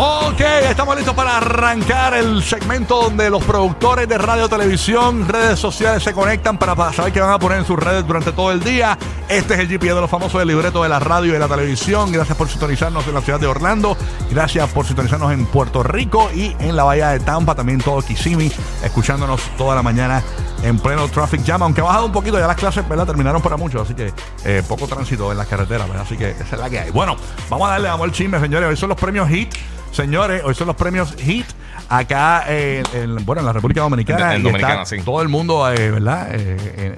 Ok, estamos listos para arrancar el segmento donde los productores de radio, televisión, redes sociales se conectan para, saber qué van a poner en sus redes durante todo el día. Este es el GPS de los famosos del libreto de la radio y de la televisión. Gracias por sintonizarnos en la ciudad de Orlando. Gracias por sintonizarnos en Puerto Rico y en la bahía de Tampa, también todo Kissimmee, escuchándonos toda la mañana en pleno traffic jam. Aunque ha bajado un poquito, ya las clases ¿verdad? terminaron para muchos, así que eh, poco tránsito en las carreteras, ¿verdad? así que esa es la que hay. Bueno, vamos a darle, vamos al chisme, señores. Hoy son los premios HIT. Señores, hoy son los premios HIT acá eh, en, bueno, en la República Dominicana. En- Dominicana, está sí. Todo el mundo, eh, ¿verdad? Eh,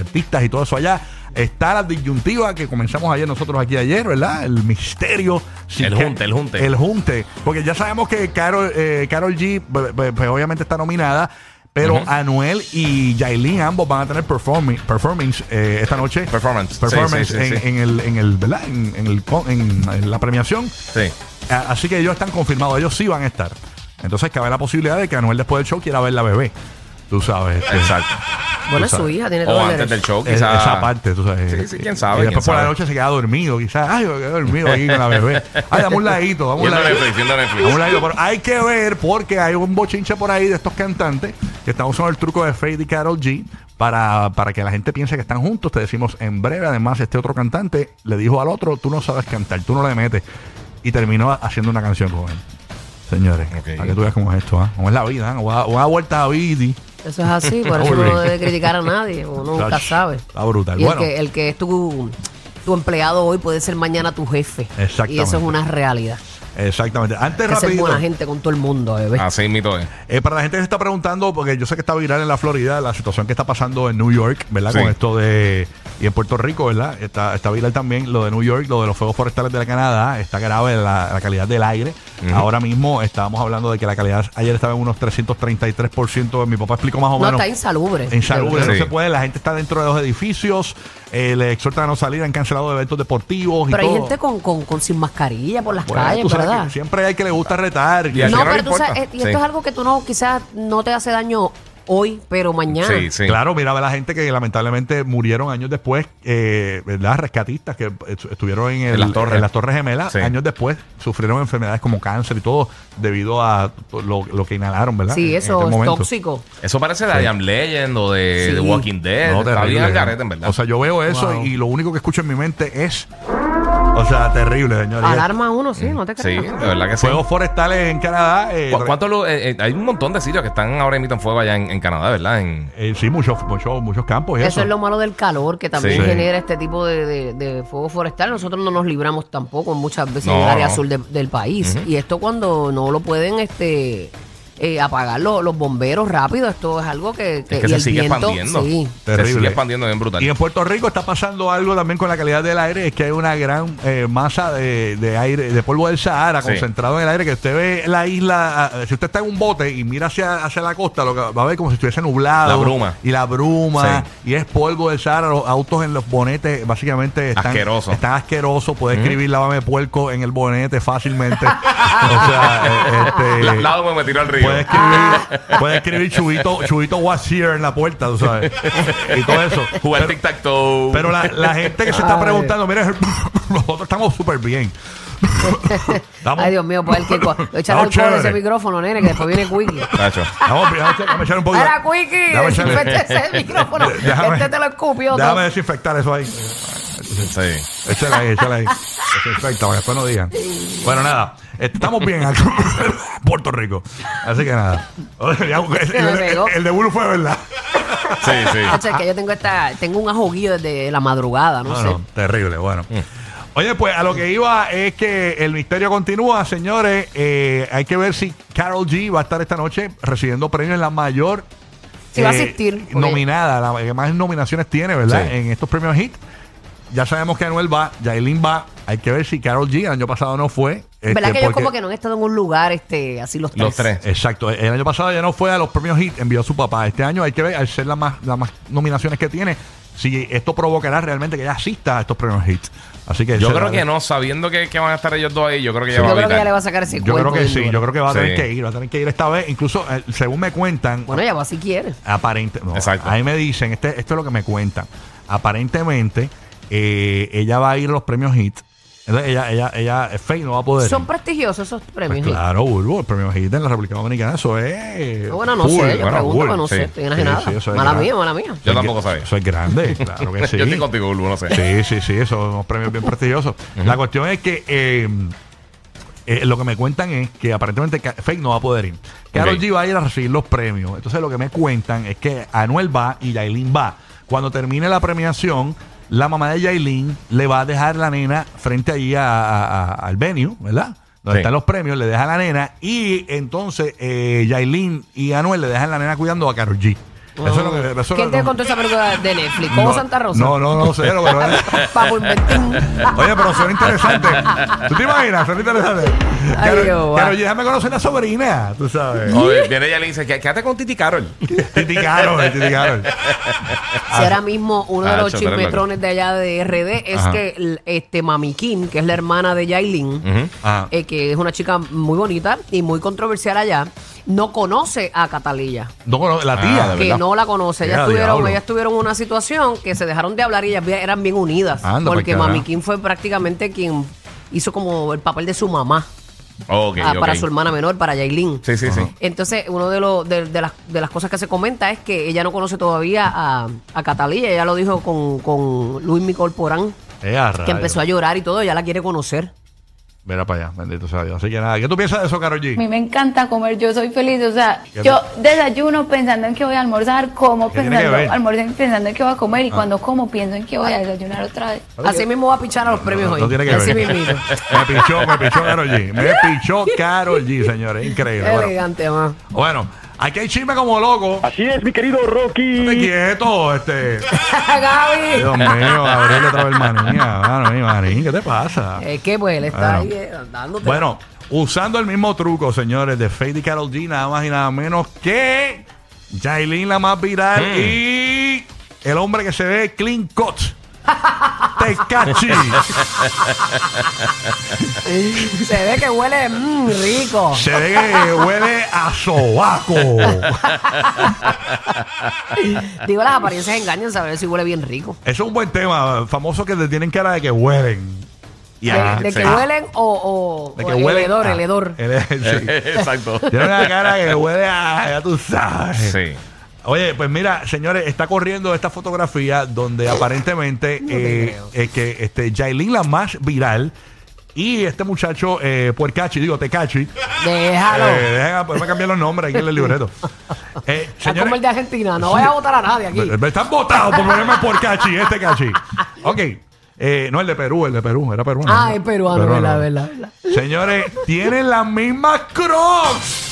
artistas y todo eso allá. Está la disyuntiva que comenzamos ayer nosotros aquí ayer, ¿verdad? El misterio. El junte, el junte. El junte. Porque ya sabemos que Carol, Carol G, pues, pues, pues, obviamente está nominada. Pero. Anuel y Yailin ambos van a tener performing, performance eh, esta noche. Performance. Performance Sí, sí, sí, en, sí. en el, en el, ¿verdad? En, en el, con- en- en la premiación. Sí. A- Así que ellos están confirmados, ellos sí van a estar. Entonces cabe la posibilidad de que Anuel después del show quiera ver la bebé. Tú sabes. Exacto. Bueno, es su hija, tiene O todo el antes del show, es- quizás. esa parte, tú sabes. Sí, sí, quién sabe, Y después por la sabe. noche se queda dormido, quizás. Ay, yo quedé dormido aquí con la bebé. Ay, dame un ladito, dame un Viendo ladito. Netflix, viendo Netflix. Dame un ladito. Pero hay que ver porque hay un bochinche por ahí de estos cantantes que están usando el truco de Fade y Carol G. Para, para que la gente piense que están juntos, te decimos en breve. Además, este otro cantante le dijo al otro: Tú no sabes cantar, tú no le metes. Y terminó haciendo una canción con él. Señores, Ok. para que tú veas cómo es esto, ¿ah? ¿Cómo es la vida? ¿ah? Una, una vuelta a Vidi. Eso es así, por eso uno no debe criticar a nadie, uno nunca sabe. Está brutal. Y el que, el que es tu, tu empleado hoy puede ser mañana tu jefe. Exactamente. Y eso es una realidad. Exactamente. Antes, Hay que ser buena gente con todo el mundo, bebé. Así mito es. Eh, para la gente que se está preguntando, porque yo sé que está viral en la Florida, la situación que está pasando en New York, ¿verdad? Sí. Con esto de. Y en Puerto Rico, ¿verdad? Está, está viral también lo de New York, lo de los fuegos forestales de la Canadá. Está grave la, la calidad del aire. Ahora mismo estábamos hablando de que la calidad ayer estaba en unos 333%. Mi papá explicó más o no, menos. está insalubre. Insalubre, Sí. no se puede. La gente está dentro de los edificios. eh, le exhortan a no salir. Han cancelado eventos deportivos. y Pero hay todo. gente con, con, con sin mascarilla por las Bueno, calles, tú sabes ¿verdad? que siempre hay que le gusta retar. Y No, quién no pero tú sabes, eh, y esto Sí. es algo que tú no, quizás no te hace daño hoy, pero mañana. Sí, sí. Claro, mira a la gente que lamentablemente murieron años después, eh, ¿verdad? Rescatistas que estu- estuvieron en, el- En las torres. en las Torres Gemelas, Sí. años después sufrieron enfermedades como cáncer y todo debido a lo, lo que inhalaron, ¿verdad? Sí, En- en eso aquel es momento. tóxico. Eso parece de I Am Legend o de, Sí. de Walking Dead. No, Está terrible. bien al garete, en verdad. O sea, yo veo eso Wow. y lo único que escucho en mi mente es, o sea, terrible, señores. Alarma uno, sí, no te sí, creas. de verdad que sí. Fuegos forestales en Canadá. eh, ¿Cu- ¿Cuántos lu- eh, eh, hay un montón de sitios que están ahora en fuego allá en, en Canadá, ¿verdad? En, eh, sí, muchos, muchos, muchos campos. y Eso eso. es lo malo del calor, que también Sí. genera este tipo de, de- de fuego forestal. Nosotros no nos libramos tampoco muchas veces en No, el área no. sur de- del país. Y esto cuando no lo pueden este eh, apagar lo- los bomberos rápido, esto es algo que, es que y se el sigue viento, expandiendo. sí. Se Terrible. sigue expandiendo bien brutal. Y en Puerto Rico está pasando algo también con la calidad del aire, es que hay una gran eh, masa de, de aire, de polvo del Sahara Sí. concentrado en el aire, que usted ve la isla, ah, si usted está en un bote y mira hacia, hacia la costa, lo que va a ver como si estuviese nublado. La bruma. Y la bruma, y es polvo del Sahara, los autos en los bonetes básicamente están, Asqueroso. están asquerosos, puede escribir lávame puerco en el bonete fácilmente. o sea, eh, este... La- me tiró al río. Puede escribir, puede escribir chubito, chubito was here en la puerta, tú sabes. Y todo eso. Jugar Pero- tic-tac-toe. pero la, la gente que se está Ay. preguntando, mira, nosotros estamos súper bien. Estamos, Ay, Dios mío, pues el que co- echar Estamos alcohol a ese chévere. micrófono, nene, que después viene Quickie. Nacho. Estamos bien, déjame, echar un poquito. Era Quickie, Déjame echarle- desinfecta ese micrófono. Déjame- este te lo escupió Déjame todo. desinfectar eso ahí. Sí. Échale ahí, échale ahí. Para que después no digan. Bueno, nada. Estamos bien aquí en Puerto Rico. Así que nada. El, el- pegó. el de Bulu fue verdad. Sí, sí. Que yo tengo esta, tengo un ajoguillo desde la madrugada, no, No, sé. no, terrible, bueno. Oye, pues a lo que iba es que el misterio continúa, señores. Eh, hay que ver si Carol G va a estar esta noche recibiendo premios en la mayor. Sí, va a eh, asistir, porque- Nominada, la que más nominaciones tiene, ¿verdad? Sí. En estos premios HIT. Ya sabemos que Anuel va, Yailin va, Hay que ver si Carol G el año pasado no fue. este, ¿Verdad que ellos porque- como que no han estado en un lugar este así los tres? Los tres. Exacto. El año pasado ya no fue a los premios HIT, envió a su papá. Este año hay que ver, al ser las más, las más nominaciones que tiene, si esto provocará realmente que ella asista a estos premios HIT. Así que Yo creo que no, sabiendo que, que van a estar ellos dos ahí, yo creo que Sí, ella va Yo a creo que evitar. ella le va a sacar ese Yo creo que bien sí, duro. yo creo que va a Sí. tener que ir, va a tener que ir esta vez. Incluso, eh, según me cuentan, Bueno, ella va si quiere. aparente, no, Exacto. ahí me dicen, este, esto es lo que me cuentan. Aparentemente, eh, ella va a ir a los premios HIT. Entonces, ella, ella, ella, Faye no va a poder. Son ir. prestigiosos esos Pues premios. ¿eh? claro, Bulbo, el premio HIT en la República Dominicana, eso es. Bueno, no full, sé, yo bueno, pregunto, full, pero no sí. sé, estoy Sí, enajenada. sí, es mala mía, mala mía. Yo tampoco sabía. Eso es grande, claro que sí. Yo estoy contigo, Bulbo, no sé. Sí, sí, sí, esos son unos premios bien prestigiosos. La cuestión es que eh, eh, lo que me cuentan es que aparentemente Fake no va a poder ir. Karol Ok. G va a ir a recibir los premios. Entonces lo que me cuentan es que Anuel va y Yailin va. Cuando termine la premiación, la mamá de Yailin le va a dejar la nena frente allí a- a- a- al venue, ¿verdad? Donde Sí. están los premios, le deja la nena y entonces eh, Yailin y Anuel le dejan la nena cuidando a Karol G. Eso es lo que... eso es ¿Quién te contó esa película de Netflix? ¿Cómo no, Santa Rosa? No, no, no sé, pero... Papo Inventín. Oye, pero suena interesante. ¿Tú te imaginas? Suena interesante. G, déjame conocer a la sobrina, tú sabes. Oye, viene ella y le dice, "Qué- quédate con Titi Carol. Titi Carol, Titi Carol. Si ahora mismo uno de Ah, los chismetrones de allá de RD es que este Mami Kim, que es la hermana de Yailin. Ajá. eh, que es una chica muy bonita y muy controversial allá, no conoce a Catalilla. No, no, la Ah, tía. de Que verdad. no la conoce. Ellas Ya, tuvieron, diablo. ellas tuvieron una situación que se dejaron de hablar y ellas eran bien unidas. Anda, porque Mami. Kim fue prácticamente quien hizo como el papel de su mamá Ok, ah, para su hermana menor, para Yailin. Sí, sí, sí. Entonces, uno de, los de, de las, de las cosas que se comenta es que ella no conoce todavía a, a Catalilla. Ella lo dijo con, con Luis Mi Corporán, a que empezó a llorar y todo. Ella la quiere conocer. Mira para allá, bendito sea Dios. Así que nada, ¿qué tú piensas de eso, Karol A mí G? me encanta comer, yo soy feliz, o sea, ¿Qué yo desayuno pensando en que voy a almorzar, como ¿Qué tiene que pensando? Ah. almuerzo pensando en que voy a comer y cuando como pienso en que voy a desayunar otra vez. Así mismo va a pichar a los premios hoy. No tiene que Así ver. Me pichó, me pichó Karol G. Me pichó Karol G, señores. Increíble. Qué Bueno, elegante, bueno, aquí hay chisme como loco. Así es, mi querido Estate Rocky. quieto, este. Gaby. Dios mío, Gabriel otra vez manía. Mano, mi manín, ¿qué te pasa? Es que pues él está Bueno. ahí eh, dándote. Bueno, usando el mismo truco, señores, de Fade y Carol G, nada más y nada menos que Jailin, la más viral, Hmm. y el hombre que se ve clean cut. Tecachi. Se ve que huele mm, rico. se ve que huele a sobaco. Digo, las apariencias engañan, saber si huele bien rico. Eso es un buen tema, famoso que te tienen cara de que huelen. Y De, ah, de sí. que huelen o, o, De o que el huelen. hedor, ah, el hedor. el- sí. Exacto. Tiene una cara que huele a, ya tú sabes. Sí. Oye, pues mira, señores, está corriendo esta fotografía donde aparentemente No te eh, creo. es que este Yailin la más viral y este muchacho eh, Puercachi, digo Tecachi. Déjalo. Eh, dejen, pues, me cambiar los nombres aquí en el libreto. Eh, Está como el de Argentina. No vaya a votar a nadie aquí. me, me están votados por ponerme Puercachi, este cachi. Ok. Eh, no, el de Perú, el de Perú, era peruano. Ah, es peruano, verdad, verdad, verdad. Señores, tienen las mismas crocs.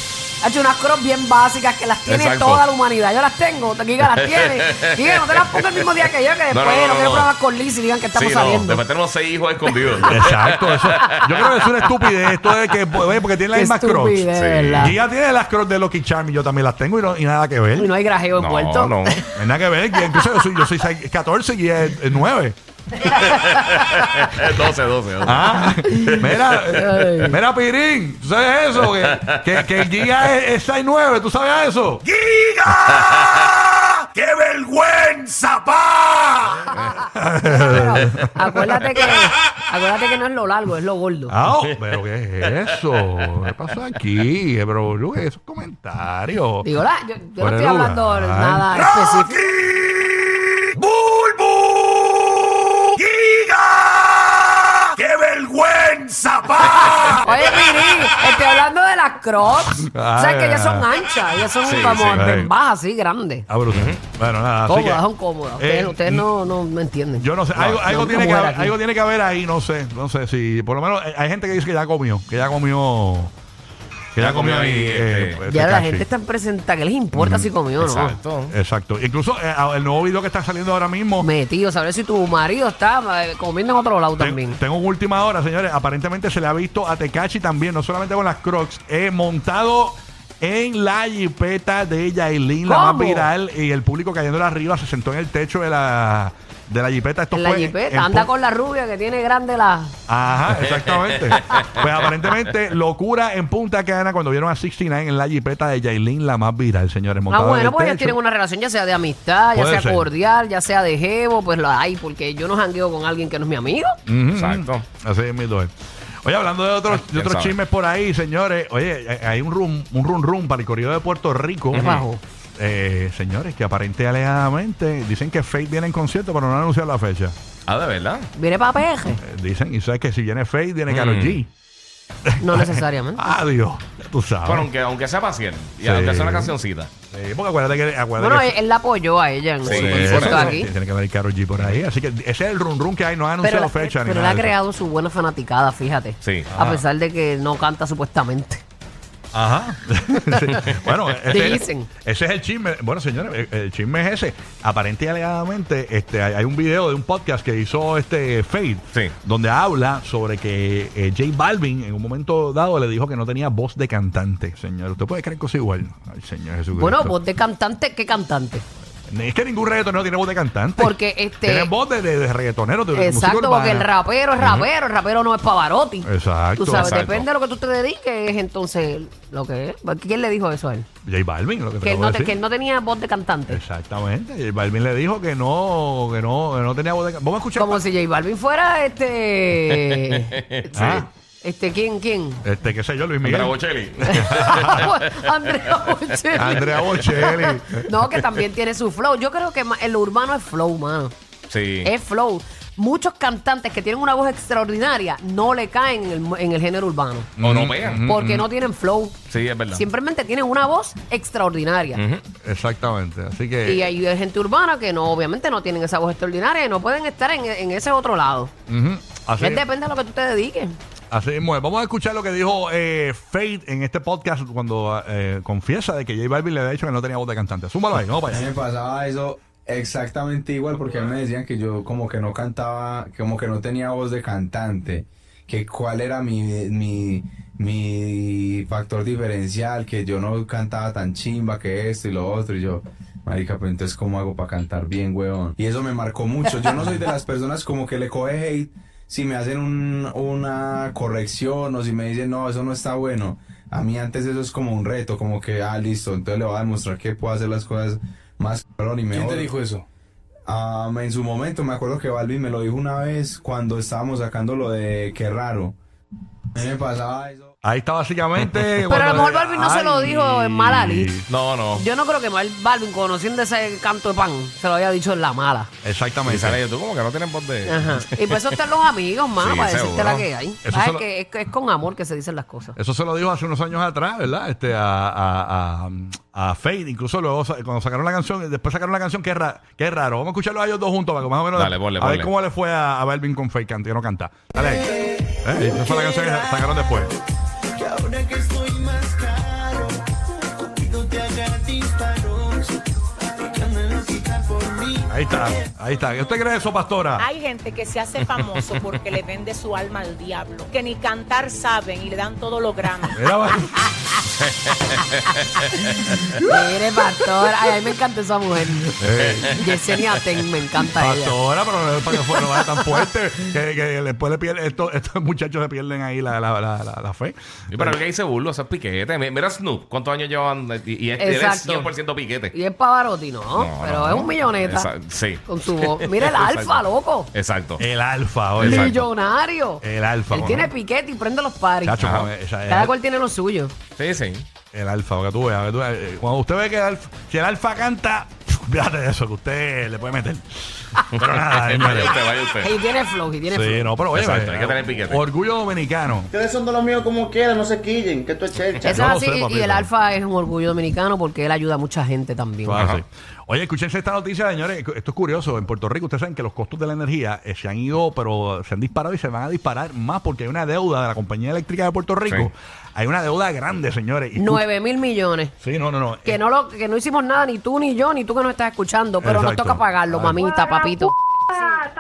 Ha hecho unas crocs bien básicas que las tiene Exacto. toda la humanidad. Yo las tengo, Giga las tiene. Giga, no te las pongas el mismo día que yo, que después No, no, no, no, quiero no. probar con Liz y digan que estamos sí, no, saliendo. después tenemos seis hijos escondidos. Exacto, eso. Yo creo que es una estupidez esto de que, porque tiene las mismas crocs. Sí. tiene las crocs de Lucky Charm y yo también las tengo y, no, y nada que ver. Y no hay grajeo no, envuelto. no. No hay nada que ver. Incluso yo soy, yo soy seis- 14 y es, es 9. 12, 12. Ah, mira, mira, Pirín, ¿tú sabes eso? Que, que, que Giga es, es 6'9, ¿tú sabes eso? ¡Giga! ¡Qué vergüenza, pa! Pero acuérdate que, acuérdate que no es lo largo, es lo gordo. Ah, oh, pero ¿qué es eso? ¿Qué pasó aquí? Eh, Pero, Lu, esos comentarios. Digo, la- yo, yo no estoy hablando lugar. nada específico. ¡Bulbu! ¡Giga! ¡Qué pa! Oye, Miri, estoy hablando de las crocs. Ay, sabes que ellas ay. son anchas, ellas son Sí, como sí. en bajas, así, grandes. Ah, brutal. Bueno, nada, así que... Cómodas, son cómodas. Ustedes, eh, ustedes no, no, no entienden. Yo no sé, algo, No, algo, no, tiene que mujer haber, aquí. algo tiene que haber ahí, no sé, no sé si, por lo menos eh, hay gente que dice que ya comió, que ya comió Que ya comió ahí. ahí, eh, este, este Ya la gente está presenta, ¿qué les importa si comió o no? Exacto. Exacto. Incluso eh, el nuevo video que está saliendo ahora mismo. Metido, saber si tu marido está eh, comiendo en otro lado Ten- también. Tengo una última hora, señores. Aparentemente se le ha visto a Tecachi también, no solamente con las Crocs, eh, montado en la jipeta de Yailin, la más ¿Cómo? viral, y el público cayéndole arriba se sentó en el techo de la, de la jipeta. Esto la fue jipeta, en anda po- con la rubia que tiene grande la. Ajá, exactamente. pues aparentemente, locura en Punta Cana cuando vieron a 69 en la jipeta de Yailin, la más viral, señores. Ah, en bueno, el pues ellos techo. tienen una relación ya sea de amistad, ya Puede sea ser. cordial, ya sea de jevo, pues la hay, porque yo no jangueo con alguien que no es mi amigo. Ujú, Exacto. Así es mi duel. Oye, hablando de otros, Ah, de quién otros sabe. chismes por ahí, señores. Oye, hay- hay un rum, un rum rum para el corrido de Puerto Rico. ¿Qué pasó? Eh, señores, que aparente alegadamente dicen que Fate viene en concierto, pero no han anunciado la fecha. Ah, de verdad. Viene para peje. Eh, dicen, y sabes que si viene Fate, viene Karol Mm. G. No necesariamente. Adiós, tú sabes. Bueno, aunque, aunque sea paciente. Y Sí. aunque sea una cancioncita. Sí, porque acuérdate que. Acuérdate Bueno, que él, él la apoyó a ella en Sí, su por concierto eso. aquí. Tiene que haber Karol G por ahí. Así que ese es el rum rum que hay. No han Pero, anunciado la- fecha ni pero él nada. ha de eso. creado su buena fanaticada, fíjate. Sí. A pesar de que no canta supuestamente. Ajá. Sí. Bueno, ese, Dicen. ese es el chisme. Bueno, señores, el, el chisme es ese. Aparente y alegadamente, este, hay, hay un video de un podcast que hizo este Fade, Sí. donde habla sobre que eh, J Balvin en un momento dado le dijo que no tenía voz de cantante, señor. ¿Usted puede creer cosas igual? Ay, señor Jesucristo. Bueno, voz de cantante, ¿qué cantante? Es que ningún reggaetonero tiene voz de cantante. Porque este- Tiene voz de, de, de reggaetonero, de Exacto, porque el rapero es rapero, el rapero no es Pavarotti. Exacto. Tú sabes, exacto. depende de lo que tú te dediques, es entonces lo que es. ¿Quién le dijo eso a él? J Balvin, lo que te Que él, no decir. que él no tenía voz de cantante. Exactamente. J Balvin le dijo que no, que no, que no tenía voz de cantante. Vamos a escuchar. Como si J Balvin fuera este. Ah. Este, ¿quién? ¿Quién? Este, qué sé yo, Luis Miguel. Andrea Bocelli. Andrea Bocelli. Andrea Bocelli. No, que también tiene su flow. Yo creo que el urbano es flow, mano. sí. Es flow. Muchos cantantes que tienen una voz extraordinaria no le caen en el, mu- en el género urbano. O no pegan. Porque no tienen flow. Sí, es verdad. Simplemente tienen una voz extraordinaria. Ujú. Exactamente. Así que. Y hay gente urbana que no, obviamente no tienen esa voz extraordinaria y no pueden estar en, en ese otro lado. Ujú. Así, Es depende de lo que tú te dediques. Así es. Vamos a escuchar lo que dijo eh, Fate en este podcast cuando eh, confiesa de que J Balvin le había dicho que no tenía voz de cantante. Súmalo ahí, vamos para allá. me pasaba eso exactamente igual porque a mí me decían que yo como que no cantaba, como que no tenía voz de cantante, que cuál era mi, mi, mi factor diferencial, que yo no cantaba tan chimba que esto y lo otro y yo... Marica, pero entonces ¿cómo hago para cantar bien, weón? Y eso me marcó mucho. Yo no soy de las personas como que le coge hate si me hacen un- una corrección o si me dicen, no, eso no está bueno. A mí antes eso es como un reto, como que, ah, listo, entonces le voy a demostrar que puedo hacer las cosas más cabrón y mejor. ¿Quién te dijo eso? Ah, en su momento me acuerdo que Balvin me lo dijo una vez cuando estábamos sacando lo de Qué raro. A mí me pasaba eso. Ahí está básicamente. Pero a lo mejor Balvin no se lo dijo en mala lid. No, no. Yo no creo que Mal- Balvin, conociendo ese canto de pan, se lo haya dicho en la mala. Y Exactamente. sale yo, tú como que no tienes voz de. Ajá. Y por eso están los amigos, Sí, para decirte seguro. la que hay. Eso Ah, se es, lo- que es, es con amor que se dicen las cosas. Eso se lo dijo hace unos años atrás, ¿verdad? Este, a, a, a, a Fade. Incluso luego, sa- cuando sacaron la canción, después sacaron la canción que es, ra- que es raro. Vamos a escucharlo a ellos dos juntos para que más o menos. Dale, ponle, a ver ponle. cómo le fue a, a Balvin con Fade, que no canta. Dale ahí. Eh, esa fue la canción que sacaron después. Ahí está, ahí está. ¿Qué usted cree de eso, pastora? Hay gente que se hace famoso porque le vende su alma al diablo, que ni cantar saben y le dan todo lo grande. Mira, Mire, pastor. Ay, a mí me encanta esa mujer. Yesenia Ten, me encanta ella. pastora, pero no es para que fuera no vaya tan fuerte que, que después le pierde, estos, estos muchachos le pierden ahí la, la, la, la, la fe. Sí, pero el que dice burlo, eso es piquete. Mi- Mira Snoop, ¿cuántos años llevan? Y, y es, él es Exacto. 100% piquete. Y es Pavarotti, ¿no? No, pero no, es un milloneta. Sí. Con su voz. Mira el alfa, loco. Exacto. El alfa, oye. Exacto. Millonario. El alfa. Él bueno. tiene piquete y prende los paris. Esa- Cada cual tiene lo suyo. Sí, sí. El alfa, que tú veas. que tú veas, eh, Cuando usted ve que el alfa, si el alfa canta, Fíjate de eso, que usted le puede meter. Pero nada, señores. Vaya usted, vaya usted. Y tiene flow, y tiene Sí, flow. no, pero oye, Exacto, eh, hay que tener piquete. Orgullo dominicano. Ustedes son de los míos como quieran, no se quillen, que esto es chelcha. Eso es así, sé, y el Alfa es un orgullo dominicano porque él ayuda a mucha gente también. Claro, Ajá. sí. Oye, escúchense esta noticia, señores. Esto es curioso. En Puerto Rico, ustedes saben que los costos de la energía eh, se han ido, pero se han disparado y se van a disparar más porque hay una deuda de la compañía eléctrica de Puerto Rico. Sí. Hay una deuda grande, señores. Y tú- 9 mil millones. Sí, no, no, no. Que Eh, no, lo, que no hicimos nada, ni tú ni yo, ni tú que nos estás escuchando, pero nos Exacto. toca pagarlo, Ay. mamita, papito.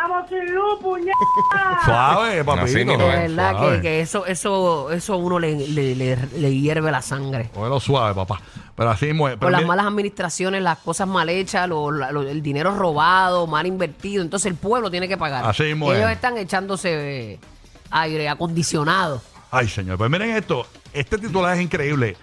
Suave, papito. Así De es. verdad Suave. que, que eso, eso, eso a uno le, le, le- le hierve la sangre. Cógelo suave, papá. Pero así mismo es. Pero Por las mira- malas administraciones, las cosas mal hechas, lo- la- lo- el dinero robado, mal invertido. Entonces el pueblo tiene que pagar. Así mismo Ellos es. están echándose eh, aire acondicionado. Ay, señor. Pues miren esto. Este titular es increíble.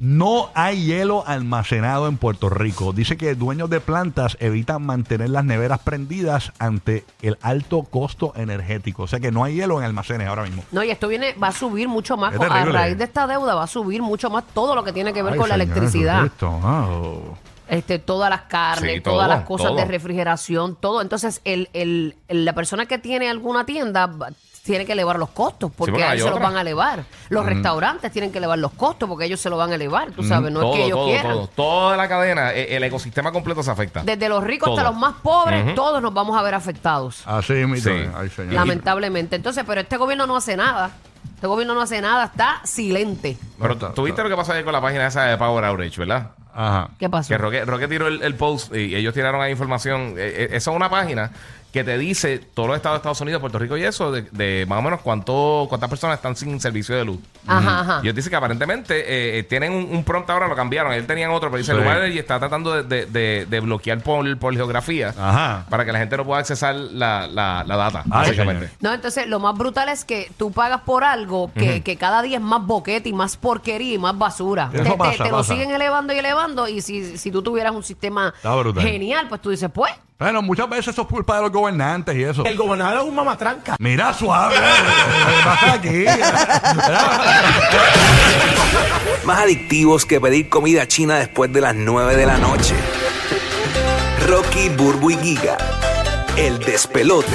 No hay hielo almacenado en Puerto Rico. Dice que dueños de plantas evitan mantener las neveras prendidas ante el alto costo energético. O sea que no hay hielo en almacenes ahora mismo. No, y esto viene, va a subir mucho más. Es a terrible. raíz de esta deuda va a subir mucho más todo lo que tiene que ver Ay, con la señor electricidad. Jesucristo. Ah, oh. este, todas las carnes, Sí, todas las cosas todo. de refrigeración, todo. Entonces, el, el, el- la persona que tiene alguna tienda va- tiene que elevar los costos porque porque a hay ellos se los van a elevar. Los restaurantes tienen que elevar los costos porque ellos se lo van a elevar, tú sabes, no todo, es que ellos todo, quieran. todo. Toda la cadena, e- el ecosistema completo se afecta. Desde los ricos hasta los más pobres, todos nos vamos a ver afectados. Así mismo. Sí. Ay, señor. Lamentablemente. Entonces, pero este gobierno no hace nada. Este gobierno no hace nada, está silente. Pero Está- tú viste está- lo que pasó ayer con la página esa de Power Outrage, ¿verdad? Ajá. ¿Qué pasó? Que Roque, Roque tiró el, el post y ellos tiraron ahí información. Eh, eh, esa es una página que te dice todos los estados de Estados Unidos, Puerto Rico y eso, de, de más o menos cuánto, cuántas personas están sin servicio de luz. Ajá, ajá. Y ellos dicen que aparentemente eh, eh, tienen un, un prompt ahora, lo cambiaron. Ellos tenían otro, pero dice Sí. el lugar y está tratando de, de- de- de bloquear por, por geografía Ajá. para que la gente no pueda accesar la, la, la data, Ay, básicamente. señor. No, entonces lo más brutal es que tú pagas por algo que, que cada día es más boquete y más porquería y más basura. Eso te, te- pasa, te lo pasa. siguen elevando y elevando y si, si tú tuvieras un sistema genial, pues tú dices, pues, Bueno, muchas veces eso es culpa de los gobernantes y eso. El gobernador es un mamatranca. Mira, suave. ¿Qué pasa aquí? Más adictivos que pedir comida china después de las 9 de la noche. Rocky, Burbu y Giga. El despelote.